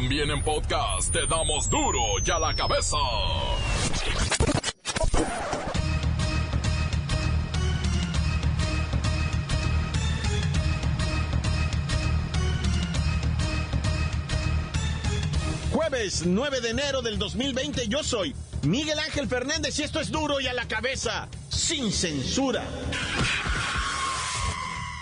También en podcast te damos duro y a la cabeza. Jueves 9 de enero del 2020 yo soy Miguel Ángel Fernández y esto es duro y a la cabeza, sin censura.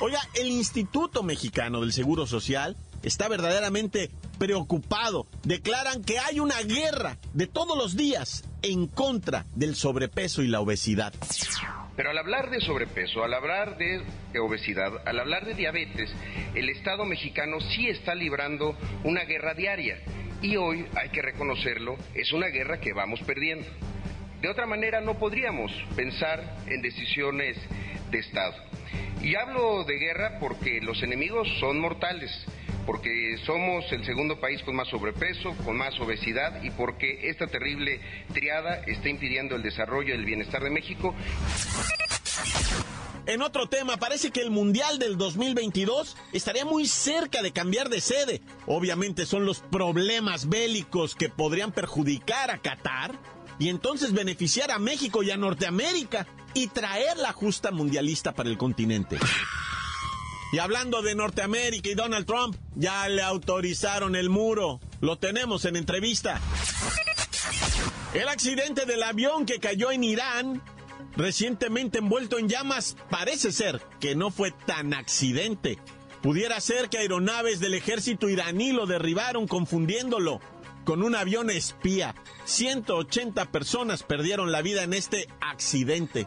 Oiga, el Instituto Mexicano del Seguro Social está verdaderamente preocupado. Declaran que hay una guerra de todos los días en contra del sobrepeso y la obesidad. Pero al hablar de sobrepeso, al hablar de obesidad, al hablar de diabetes, el Estado mexicano sí está librando una guerra diaria. Y hoy, hay que reconocerlo, es una guerra que vamos perdiendo. De otra manera, no podríamos pensar en decisiones de Estado. Y hablo de guerra porque los enemigos son mortales, porque somos el segundo país con más sobrepeso, con más obesidad y porque esta terrible triada está impidiendo el desarrollo y el bienestar de México. En otro tema, parece que el Mundial del 2022 estaría muy cerca de cambiar de sede. Obviamente son los problemas bélicos que podrían perjudicar a Qatar y entonces beneficiar a México y a Norteamérica y traer la justa mundialista para el continente. Y hablando de Norteamérica y Donald Trump, ya le autorizaron el muro. Lo tenemos en entrevista. El accidente del avión que cayó en Irán, recientemente envuelto en llamas, parece ser que no fue tan accidente. Pudiera ser que aeronaves del ejército iraní lo derribaron confundiéndolo con un avión espía. 180 personas perdieron la vida en este accidente.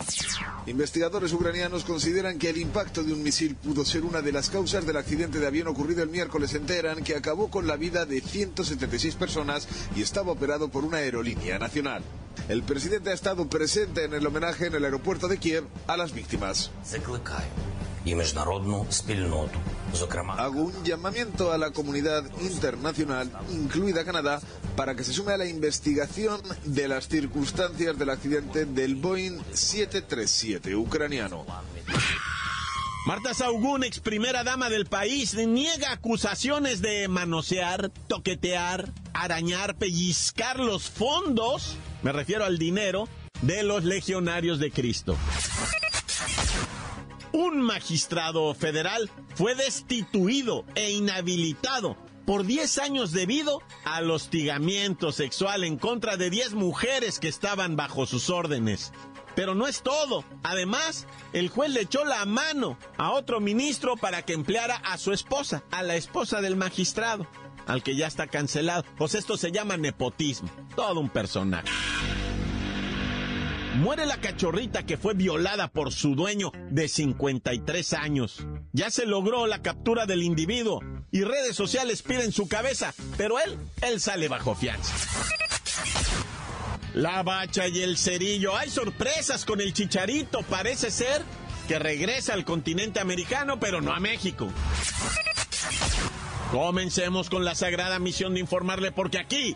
Investigadores ucranianos consideran que el impacto de un misil pudo ser una de las causas del accidente de avión ocurrido el miércoles en Teherán que acabó con la vida de 176 personas y estaba operado por una aerolínea nacional. El presidente ha estado presente en el homenaje en el aeropuerto de Kiev a las víctimas. Hago un llamamiento a la comunidad internacional, incluida Canadá, para que se sume a la investigación de las circunstancias del accidente del Boeing 737 ucraniano. Marta Saugún, ex primera dama del país, niega acusaciones de manosear, toquetear, arañar, pellizcar los fondos, me refiero al dinero, de los legionarios de Cristo un magistrado federal fue destituido e inhabilitado por 10 años debido al hostigamiento sexual en contra de 10 mujeres que estaban bajo sus órdenes. Pero no es todo. Además, el juez le echó la mano a otro ministro para que empleara a su esposa, a la esposa del magistrado, al que ya está cancelado. Pues esto se llama nepotismo. Todo un personaje. Muere la cachorrita que fue violada por su dueño de 53 años. Ya se logró la captura del individuo y redes sociales piden su cabeza, pero él, él sale bajo fianza. La bacha y el cerillo. Hay sorpresas con el chicharito. Parece ser que regresa al continente americano, pero no a México. Comencemos con la sagrada misión de informarle porque aquí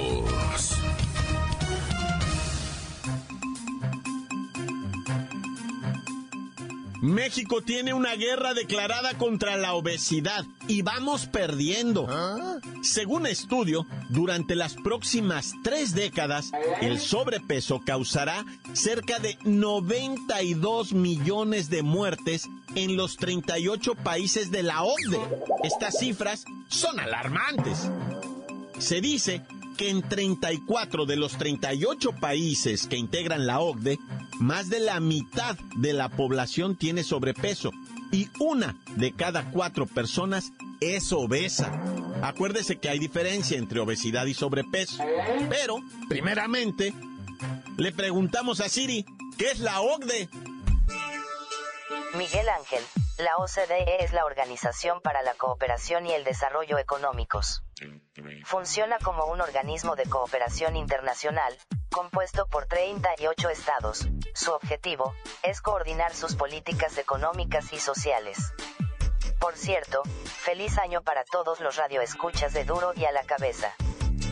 México tiene una guerra declarada contra la obesidad y vamos perdiendo. Según estudio, durante las próximas tres décadas, el sobrepeso causará cerca de 92 millones de muertes en los 38 países de la OCDE. Estas cifras son alarmantes. Se dice que en 34 de los 38 países que integran la OCDE, más de la mitad de la población tiene sobrepeso y una de cada cuatro personas es obesa. Acuérdese que hay diferencia entre obesidad y sobrepeso. Pero, primeramente, le preguntamos a Siri, ¿qué es la OCDE? Miguel Ángel, la OCDE es la Organización para la Cooperación y el Desarrollo Económicos. Funciona como un organismo de cooperación internacional, compuesto por 38 estados. Su objetivo es coordinar sus políticas económicas y sociales. Por cierto, feliz año para todos los radioescuchas de Duro y a la cabeza.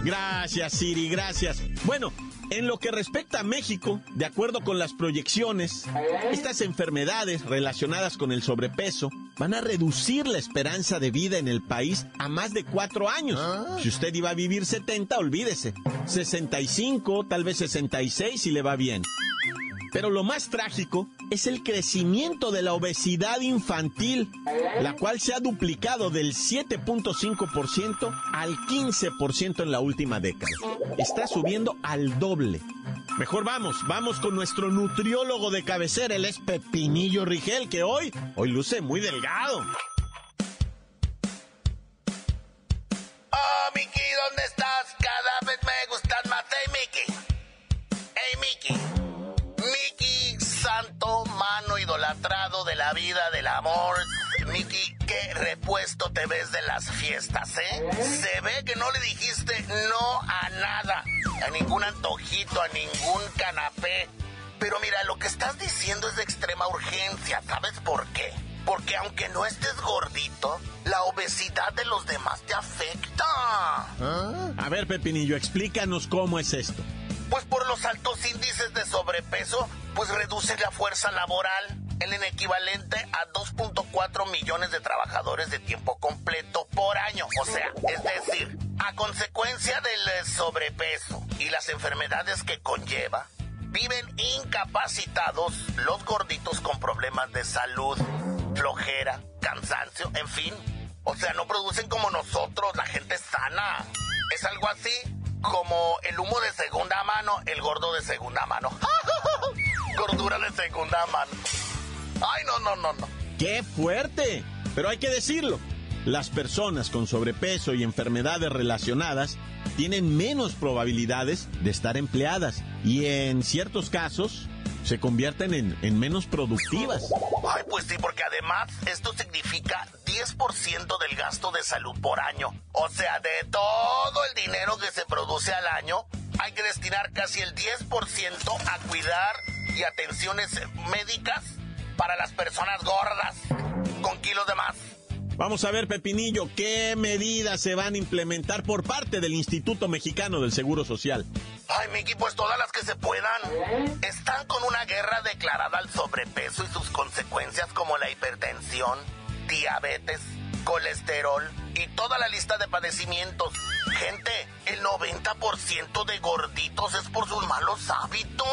Gracias, Siri, gracias. Bueno, en lo que respecta a México, de acuerdo con las proyecciones, estas enfermedades relacionadas con el sobrepeso van a reducir la esperanza de vida en el país a más de cuatro años. Si usted iba a vivir 70, olvídese. 65, tal vez 66 si le va bien. Pero lo más trágico es el crecimiento de la obesidad infantil, la cual se ha duplicado del 7.5% al 15% en la última década. Está subiendo al doble. Mejor vamos, vamos con nuestro nutriólogo de cabecera, el es Pepinillo Rigel, que hoy, hoy luce muy delgado. Oh, Mickey, ¿dónde estás? Cada vez me gustas más. Hey, Mickey. Hey, Mickey. Mickey, santo, mano idolatrado de la vida, del amor. Mickey, qué repuesto te ves de las fiestas, ¿eh? Se ve que no le dijiste no a nada, a ningún antojito, a ningún canapé. Pero mira, lo que estás diciendo es de extrema urgencia, ¿sabes por qué? Porque aunque no estés gordito, la obesidad de los demás te afecta. A ver, Pepinillo, explícanos cómo es esto. Pues por los altos índices de sobrepeso, pues reduce la fuerza laboral, el equivalente a 2.4 millones de trabajadores de tiempo completo por año. O sea, es decir, a consecuencia del sobrepeso y las enfermedades que conlleva, viven incapacitados los gorditos con problemas de salud, flojera, cansancio, en fin. O sea, no producen como nosotros, la gente sana. Es algo así como el humo de segunda mano, el gordo de segunda mano. Gordura de segunda mano. Ay, no, no, no, no. ¡Qué fuerte! Pero hay que decirlo. Las personas con sobrepeso y enfermedades relacionadas tienen menos probabilidades de estar empleadas y en ciertos casos se convierten en, en menos productivas. Ay, pues sí, porque además esto significa 10% del gasto de salud por año. O sea, de todo el dinero que se produce al año, hay que destinar casi el 10% a cuidar y atenciones médicas para las personas gordas con kilos de más. Vamos a ver, Pepinillo, qué medidas se van a implementar por parte del Instituto Mexicano del Seguro Social. Ay, Miki, pues todas las que se puedan. Están con una guerra declarada al sobrepeso y sus consecuencias como la hipertensión, diabetes, colesterol y toda la lista de padecimientos. Gente, el 90% de gorditos es por sus malos hábitos.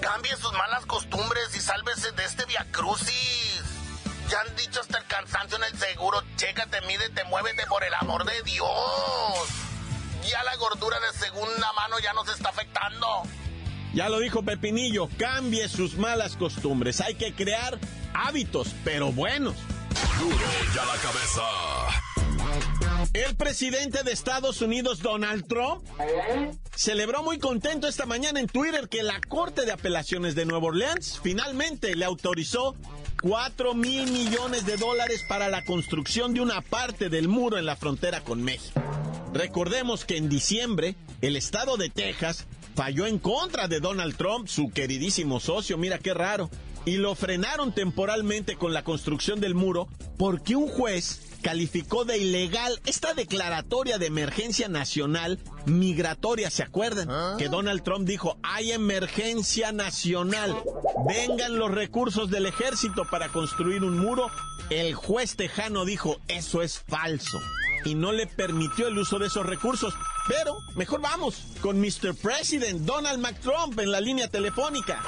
Cambie sus malas costumbres y sálvese de este viacrucis. Ya han dicho hasta el cansancio en el seguro. Chécate, mídete, muévete por el amor de Dios. Ya la gordura de segunda mano ya nos está afectando. Ya lo dijo Pepinillo, cambie sus malas costumbres. Hay que crear hábitos, pero buenos. Ya la cabeza. El presidente de Estados Unidos, Donald Trump, celebró muy contento esta mañana en Twitter que la Corte de Apelaciones de Nueva Orleans finalmente le autorizó 4 mil millones de dólares para la construcción de una parte del muro en la frontera con México. Recordemos que en diciembre el estado de Texas falló en contra de Donald Trump, su queridísimo socio, mira qué raro, y lo frenaron temporalmente con la construcción del muro porque un juez calificó de ilegal esta declaratoria de emergencia nacional migratoria, ¿se acuerdan? Que Donald Trump dijo, hay emergencia nacional, vengan los recursos del ejército para construir un muro. El juez tejano dijo, eso es falso. Y no le permitió el uso de esos recursos. Pero mejor vamos con Mr. President Donald McTrump en la línea telefónica.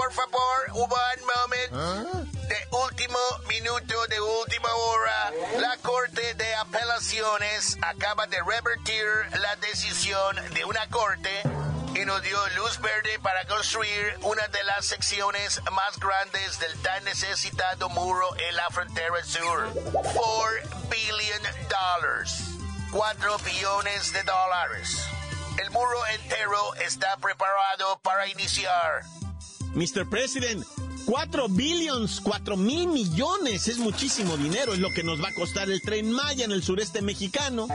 Por favor, one moment. De último minuto, de última hora, la Corte de Apelaciones acaba de revertir la decisión de una corte y nos dio luz verde para construir una de las secciones más grandes del tan necesitado muro en la frontera sur. 4 billion dollars. 4 billones de dólares. El muro entero está preparado para iniciar. Mr. President, 4 billions, 4 mil millones, es muchísimo dinero, es lo que nos va a costar el tren Maya en el sureste mexicano.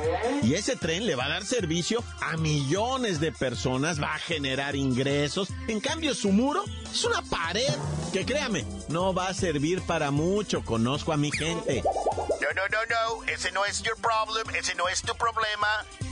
Y ese tren le va a dar servicio a millones de personas, va a generar ingresos. En cambio, su muro es una pared que créame, no va a servir para mucho. Conozco a mi gente. No, no, no, no, ese no es your problem, ese no es tu problema.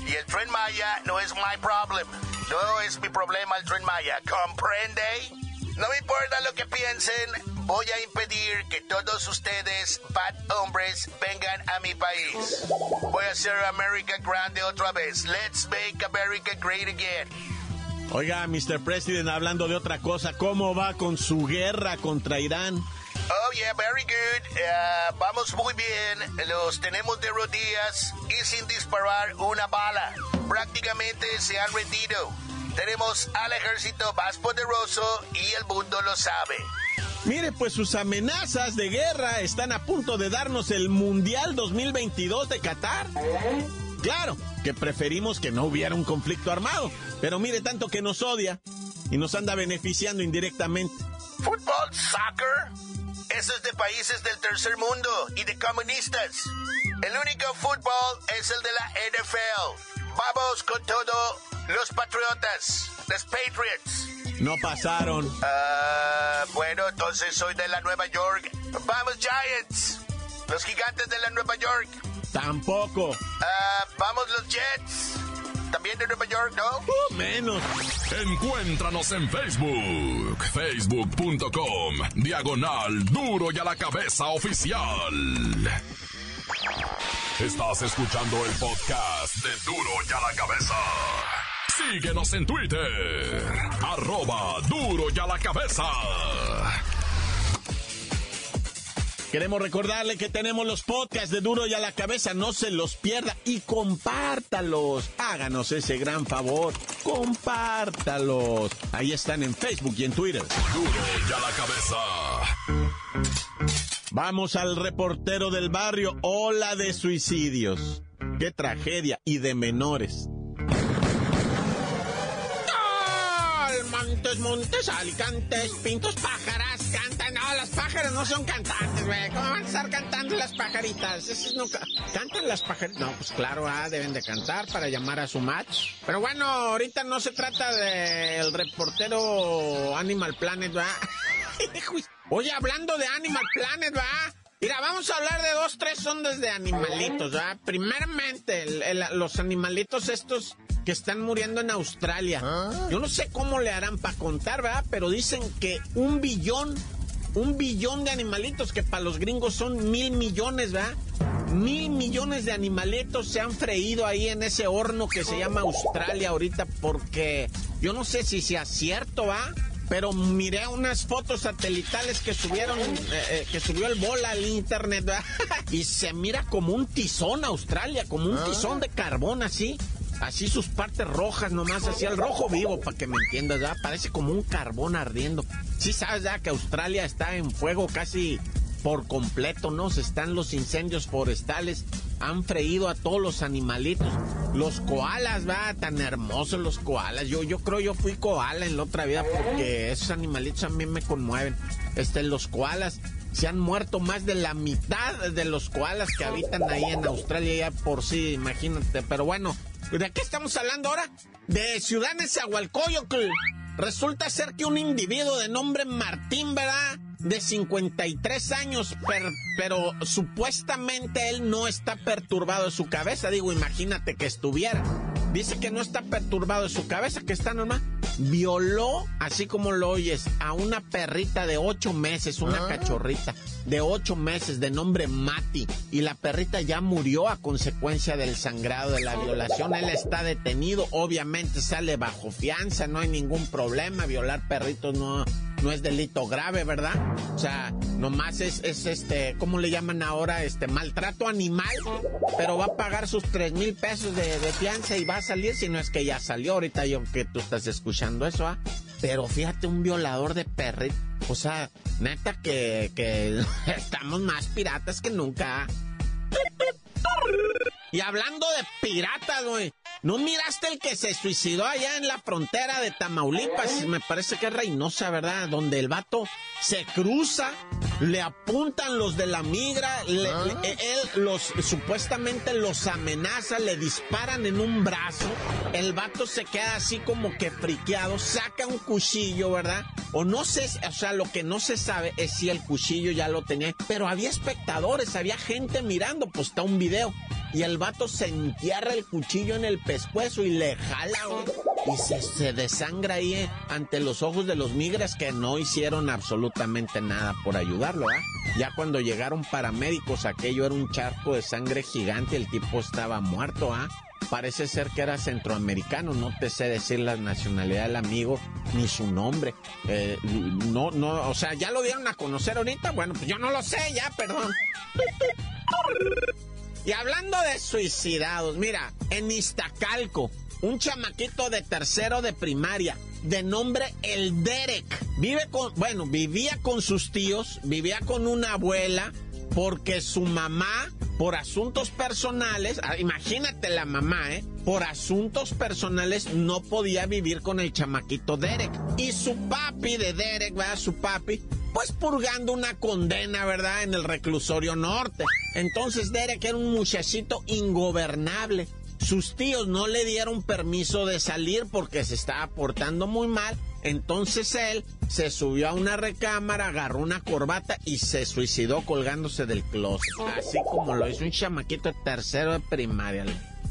Y el tren Maya no es my problem. No es mi problema el tren Maya, ¿comprende? No me importa lo que piensen, voy a impedir que todos ustedes, bad hombres, vengan a mi país. Voy a hacer América grande otra vez. Let's make America great again. Oiga, Mr. President, hablando de otra cosa, ¿cómo va con su guerra contra Irán? Oh, yeah, very good. Uh, vamos muy bien. Los tenemos de rodillas y sin disparar una bala. Prácticamente se han rendido. Tenemos al ejército más poderoso y el mundo lo sabe. Mire, pues sus amenazas de guerra están a punto de darnos el Mundial 2022 de Qatar. Claro, que preferimos que no hubiera un conflicto armado, pero mire tanto que nos odia y nos anda beneficiando indirectamente. ¿Fútbol, soccer? Eso es de países del tercer mundo y de comunistas. El único fútbol es el de la NFL. Vamos con todo los Patriotas, los Patriots. No pasaron. Ah, bueno, entonces soy de la Nueva York. Vamos Giants. Los gigantes de la Nueva York. Tampoco. Ah, vamos los Jets. También de Nueva York, ¿no? Uh, menos. Encuéntranos en Facebook, facebook.com, diagonal duro y a la cabeza oficial. Estás escuchando el podcast de duro y a la cabeza. Síguenos en Twitter, arroba duro y a la cabeza. Queremos recordarle que tenemos los podcasts de Duro y a la cabeza, no se los pierda y compártalos. Háganos ese gran favor, compártalos. Ahí están en Facebook y en Twitter. Duro y a la cabeza. Vamos al reportero del barrio, ola de suicidios. Qué tragedia y de menores. Montes, montes, alicantes, pintos, pájaras, cantan. No, las pájaras no son cantantes, güey. ¿Cómo van a estar cantando las pajaritas? Eso nunca... ¿Cantan las pajaritas? No, pues claro, ah, deben de cantar para llamar a su match. Pero bueno, ahorita no se trata del reportero Animal Planet, ¿va? Oye, hablando de Animal Planet, ¿va? Mira, vamos a hablar de dos, tres ondas de animalitos, ¿va? Primeramente, los animalitos estos que están muriendo en Australia. ¿Ah? Yo no sé cómo le harán para contar, ¿verdad? Pero dicen que un billón, un billón de animalitos, que para los gringos son mil millones, ¿verdad? Mil millones de animalitos se han freído ahí en ese horno que se llama Australia ahorita, porque yo no sé si sea cierto, ¿va? Pero miré unas fotos satelitales que subieron, eh, eh, que subió el bola al internet, ¿verdad? y se mira como un tizón Australia, como un ah. tizón de carbón así así sus partes rojas nomás, así el rojo vivo, para que me entiendas, ya parece como un carbón ardiendo. Sí sabes ya que Australia está en fuego casi por completo, ¿no? Se están los incendios forestales, han freído a todos los animalitos. Los koalas, va, tan hermosos los koalas. Yo, yo creo yo fui koala en la otra vida porque esos animalitos a mí me conmueven. Este, los koalas se han muerto más de la mitad de los koalas que habitan ahí en Australia ya por sí, imagínate. Pero bueno, ¿De qué estamos hablando ahora? De Ciudad Nezahualcóyotl. Resulta ser que un individuo de nombre Martín, ¿verdad? De 53 años, pero supuestamente él no está perturbado de su cabeza. Digo, imagínate que estuviera. Dice que no está perturbado de su cabeza, que está normal. Violó, así como lo oyes, a una perrita de ocho meses, una ah. cachorrita de ocho meses de nombre Mati y la perrita ya murió a consecuencia del sangrado de la violación. Él está detenido, obviamente sale bajo fianza, no hay ningún problema. Violar perritos no, no es delito grave, ¿verdad? O sea, nomás es, es este, ¿cómo le llaman ahora? Este, maltrato animal, pero va a pagar sus tres mil pesos de, fianza y va a salir, si no es que ya salió ahorita yo que tú estás escuchando eso, ¿ah? Pero fíjate, un violador de perritos o sea, neta que, estamos más piratas que nunca. Y hablando de piratas, güey. ¿No miraste el que se suicidó allá en la frontera de Tamaulipas? Me parece que es Reynosa, ¿verdad? Donde el vato se cruza, le apuntan los de la migra, ¿Ah? él los supuestamente los amenaza, le disparan en un brazo, el vato se queda así como que friqueado, saca un cuchillo, ¿verdad? O no sé, o sea, lo que no se sabe es si el cuchillo ya lo tenía, pero había espectadores, había gente mirando, pues está un video. Y el vato se entierra el cuchillo en el pescuezo y le jala, y se, desangra ahí eh, ante los ojos de los migras que no hicieron absolutamente nada por ayudarlo, ¿ah? Ya cuando llegaron paramédicos, aquello era un charco de sangre gigante, el tipo estaba muerto, ¿ah? Parece ser que era centroamericano, no te sé decir la nacionalidad del amigo ni su nombre. Eh, no, no, o sea, ya lo dieron a conocer ahorita. Bueno, pues yo no lo sé, ya, perdón. Y hablando de suicidados, mira, en Iztacalco, un chamaquito de tercero de primaria, de nombre El Derek, vive con, bueno, vivía con sus tíos, vivía con una abuela, porque su mamá, por asuntos personales, ah, imagínate la mamá, ¿eh? Por asuntos personales no podía vivir con el chamaquito Derek. Y su papi de Derek, ¿verdad? Su papi, pues purgando una condena, ¿verdad? En el reclusorio norte. Entonces Derek era un muchachito ingobernable. Sus tíos no le dieron permiso de salir porque se estaba portando muy mal. Entonces él se subió a una recámara, agarró una corbata y se suicidó colgándose del closet. Así como lo hizo un chamaquito tercero de primaria.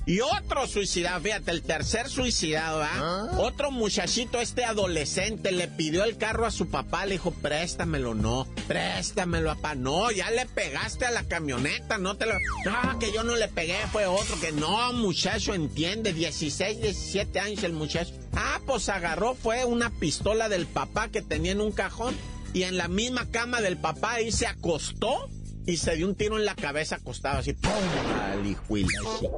Y otro suicidado, fíjate, el tercer suicidado, ¿ah? ¿ah? Otro muchachito, este adolescente, le pidió el carro a su papá, le dijo, préstamelo, no, préstamelo, papá. No, ya le pegaste a la camioneta, no te lo... No, que yo no le pegué, fue otro, que no, muchacho, entiende, 16, 17 años el muchacho. Ah, pues agarró, fue una pistola del papá que tenía en un cajón y en la misma cama del papá ahí se acostó y se dio un tiro en la cabeza acostado así, ¡pum!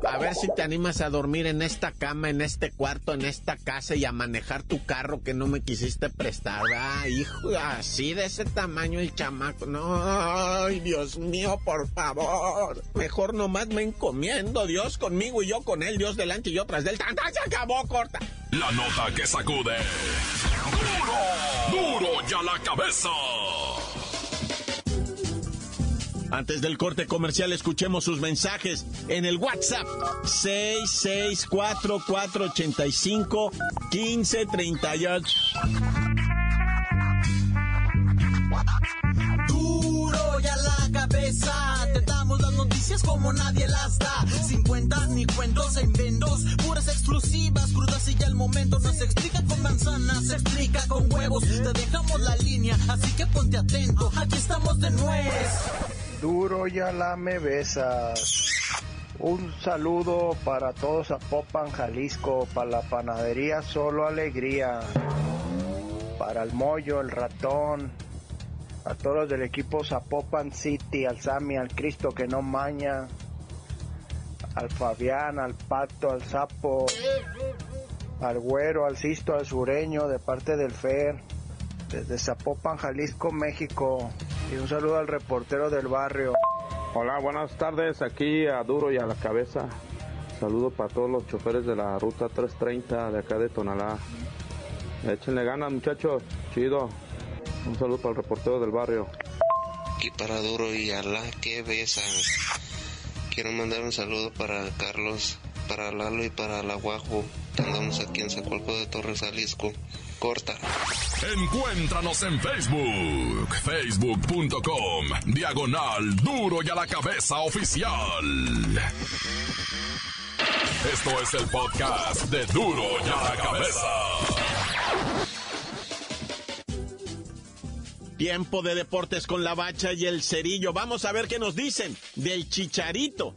A ver si te animas a dormir en esta cama, en este cuarto, en esta casa y a manejar tu carro que no me quisiste prestar. Ah, hijo, así de ese tamaño el chamaco. No, ay, Dios mío, por favor. Mejor nomás me encomiendo, Dios conmigo y yo con él, Dios delante y yo tras del ¡Tanta, se acabó, corta! La nota que sacude. ¡Duro! ¡Duro ya la cabeza! Antes del corte comercial, escuchemos sus mensajes en el WhatsApp 664-485-1538. Duro ya la cabeza, te damos las noticias como nadie las da. Sin cuentas ni cuentos en vendos, puras exclusivas, crudas y ya el momento no se explica con manzanas, se explica con huevos. Te dejamos la línea, así que ponte atento, aquí estamos de nuez. Duro ya la me besas. Un saludo para todos a Popan, Jalisco, para la panadería Solo Alegría, para el Mollo, el Ratón, a todos del equipo Zapopan City, al Sami, al Cristo que no maña, al Fabián, al Pato, al Sapo, al Güero, al Sisto, al Sureño, de parte del Fer, desde Zapopan, Jalisco, México. Y un saludo al reportero del barrio. Hola, buenas tardes. Aquí a Duro y a la Cabeza. Saludo para todos los choferes de la ruta 330 de acá de Tonalá. Échenle ganas, muchachos. Chido. Un saludo para el reportero del barrio. Aquí para Duro y a la Cabeza. Quiero mandar un saludo para Carlos, para Lalo y para la Guajo. Andamos aquí en Zacualco de Torres, Jalisco corta. Encuéntranos en Facebook, facebook.com, diagonal duro y a la cabeza oficial. Esto es el podcast de duro y a la cabeza. Tiempo de deportes con la bacha y el cerillo. Vamos a ver qué nos dicen del chicharito.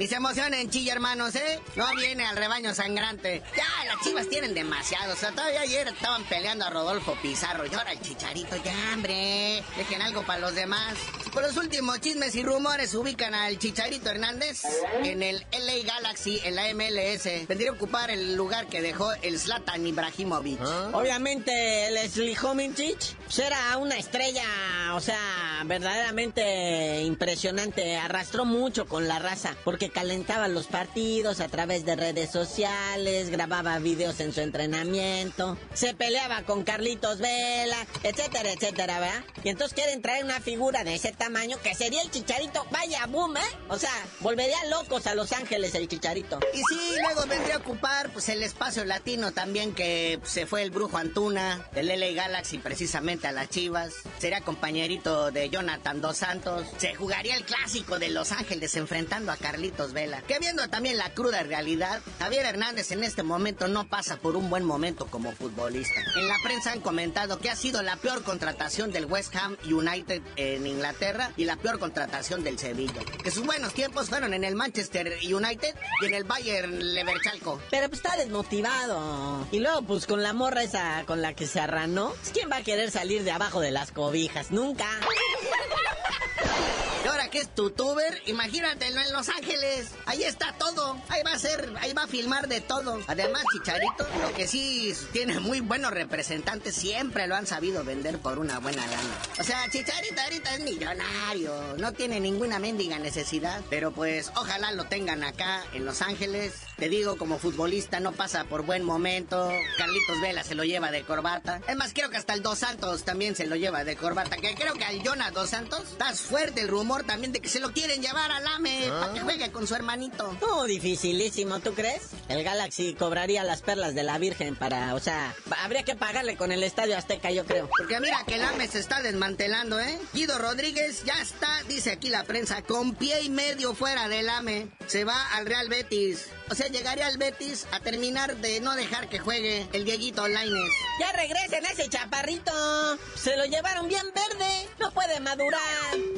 Y se emocionen, chilla, hermanos, ¿eh? No viene al rebaño sangrante. Ya, las chivas tienen demasiado. O sea, todavía ayer estaban peleando a Rodolfo Pizarro. Y ahora el chicharito, ya, hombre. Dejen algo para los demás. Por los últimos chismes y rumores ubican al Chicharito Hernández en el LA Galaxy, en la MLS. Vendría a ocupar el lugar que dejó el Zlatan Ibrahimovic. Obviamente, el Slihomincic era una estrella, o sea, verdaderamente impresionante. Arrastró mucho con la raza porque calentaba los partidos a través de redes sociales, grababa videos en su entrenamiento, se peleaba con Carlitos Vela, etcétera, etcétera, ¿verdad? Y entonces quieren traer una figura de ese tamaño que sería el chicharito. Vaya boom, ¿eh? O sea, volvería locos a Los Ángeles el chicharito. Y sí, luego vendría a ocupar pues el espacio latino también que se fue el brujo Antuna del LA Galaxy precisamente a las Chivas. Sería compañerito de Jonathan Dos Santos. Se jugaría el clásico de Los Ángeles enfrentando a Carlitos Vela. Que viendo también la cruda realidad, Javier Hernández en este momento no pasa por un buen momento como futbolista. En la prensa han comentado que ha sido la peor contratación del West Ham United en Inglaterra y la peor contratación del Sevilla. Que sus buenos tiempos fueron en el Manchester United y en el Bayern Leverchalco. Pero pues está desmotivado. Y luego, pues con la morra esa con la que se arranó, ¿quién va a querer salir de abajo de las cobijas? Nunca. Y ahora que es tuber, imagínatelo en Los Ángeles. Ahí está todo. Ahí va a ser, ahí va a filmar de todo. Además, Chicharito, lo que sí tiene muy buenos representantes, siempre lo han sabido vender por una buena lana. O sea, Chicharito ahorita es millonario. No tiene ninguna mendiga necesidad. Pero pues, ojalá lo tengan acá en Los Ángeles. Te digo, como futbolista no pasa por buen momento. Carlitos Vela se lo lleva de corbata. Es más, creo que hasta el Dos Santos también se lo lleva de corbata. Que creo que al Jonas Dos Santos, estás fuerte el rumor también de que se lo quieren llevar al AME para que juegue con su hermanito. No, dificilísimo, ¿tú crees? El Galaxy cobraría las perlas de la Virgen para, o sea, habría que pagarle con el Estadio Azteca, yo creo. Porque mira que el AME se está desmantelando, ¿eh? Guido Rodríguez ya está, dice aquí la prensa, con pie y medio fuera del AME. Se va al Real Betis. O sea, llegaría al Betis a terminar de no dejar que juegue el Dieguito Laines. Ya regresen ese chaparrito. Se lo llevaron bien verde. No puede madurar.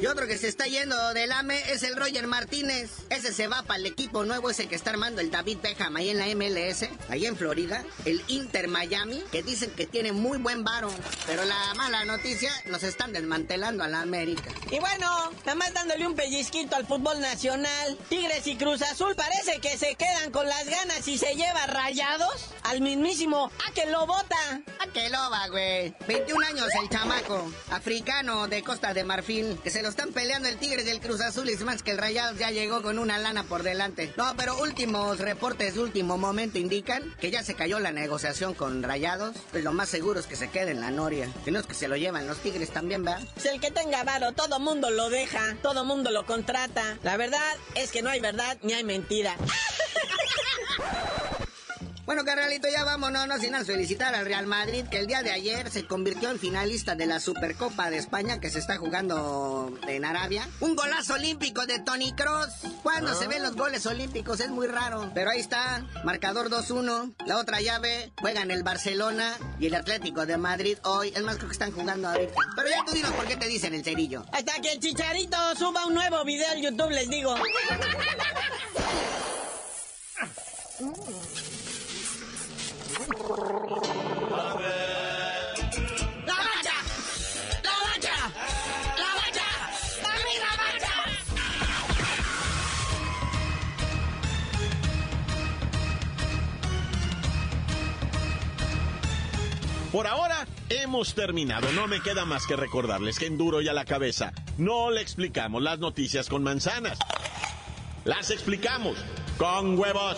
Y otro que se está yendo del AME es el Roger Martínez. Ese se va para el equipo nuevo, ese que está armando el David Beckham ahí en la MLS, ahí en Florida. El Inter Miami, que dicen que tiene muy buen varo. Pero la mala noticia, nos están desmantelando a la América. Y bueno, nada más dándole un pellizquito al fútbol nacional. Tigres y Cruz Azul parece que se quedan con las ganas y se lleva rayados al mismísimo a que lo bota. A que lo va, güey. 21 años el chamaco, africano de Costa de Marfil, que se lo están peleando el Tigres del Cruz Azul y más que el Rayados ya llegó con una lana por delante. No, pero últimos reportes de último momento indican que ya se cayó la negociación con Rayados. Pues lo más seguro es que se quede en la Noria. Si no es que se lo llevan los Tigres también, ¿verdad? Pues el que tenga varo, todo mundo lo deja, todo mundo lo contrata. La verdad es que no hay verdad ni hay mentira. Bueno, carnalito, ya vámonos, no sin felicitar al Real Madrid, que el día de ayer se convirtió en finalista de la Supercopa de España, que se está jugando en Arabia. Un golazo olímpico de Tony Cross. Cuando se ven los goles olímpicos es muy raro. Pero ahí está, marcador 2-1. La otra llave, juegan el Barcelona y el Atlético de Madrid hoy. Es más, creo que están jugando ahorita. Pero ya tú dinos por qué te dicen el cerillo. Hasta que el chicharito suba un nuevo video al YouTube, les digo. Por ahora hemos terminado. No me queda más que recordarles que en duro y a la cabeza no le explicamos las noticias con manzanas. Las explicamos con huevos.